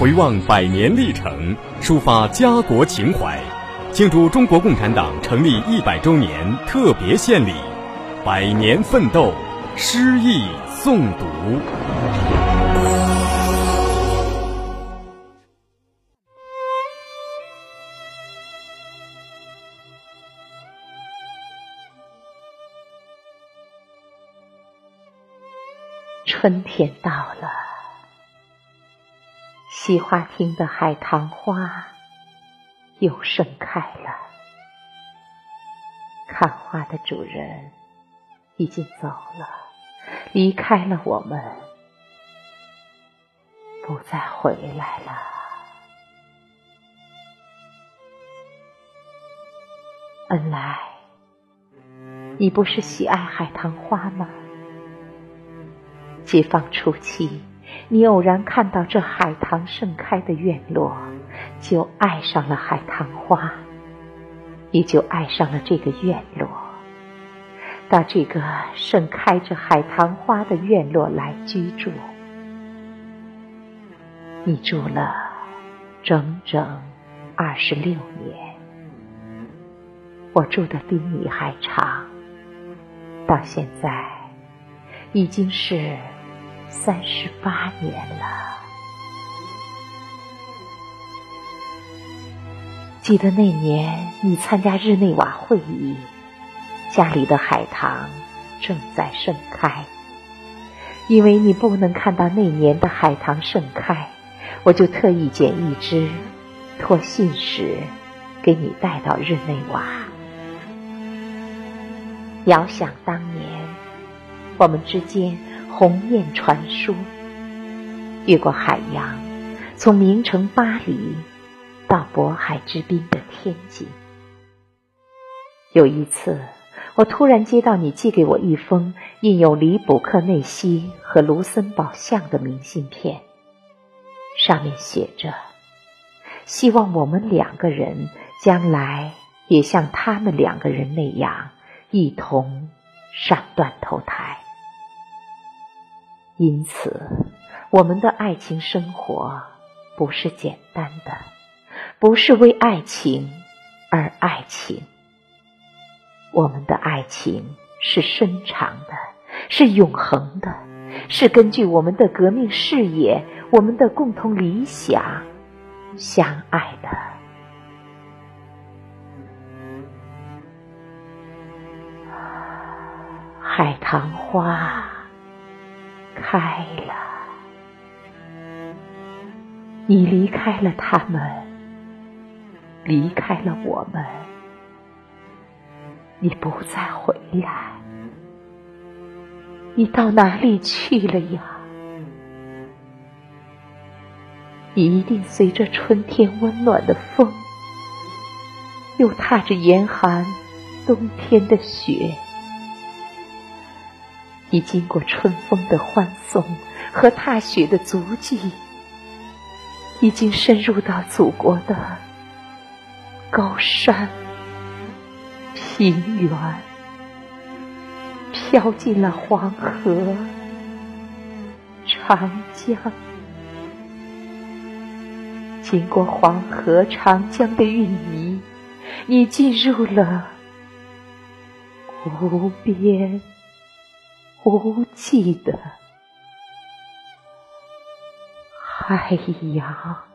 回望百年历程，抒发家国情怀，庆祝中国共产党成立一百周年特别献礼，百年奋斗，诗意诵读。春天到了，西花厅的海棠花又盛开了。看花的主人已经走了，离开了我们，不再回来了。恩来，你不是喜爱海棠花吗？解放初期，你偶然看到这海棠盛开的院落，就爱上了海棠花，也就爱上了这个院落，到这个盛开着海棠花的院落来居住。你住了整整二十六年，我住的比你还长，到现在已经是。三十八年了，记得那年你参加日内瓦会议，家里的海棠正在盛开。因为你不能看到那年的海棠盛开，我就特意捡一支，托信使给你带到日内瓦。遥想当年，我们之间。鸿雁传书，越过海洋，从名城巴黎到渤海之滨的天津。有一次，我突然接到你寄给我一封印有里卜克内西和卢森堡像的明信片，上面写着：“希望我们两个人将来也像他们两个人那样，一同上断头台。”因此，我们的爱情生活不是简单的，不是为爱情而爱情。我们的爱情是深长的，是永恒的，是根据我们的革命事业、我们的共同理想相爱的。海棠花。开了，你离开了他们，离开了我们，你不再回来，你到哪里去了呀？你一定随着春天温暖的风，又踏着严寒冬天的雪。已经过春风的欢送和踏雪的足迹，已经深入到祖国的高山、平原，飘进了黄河、长江，经过黄河、长江的淤泥，你进入了无边。无际的海洋。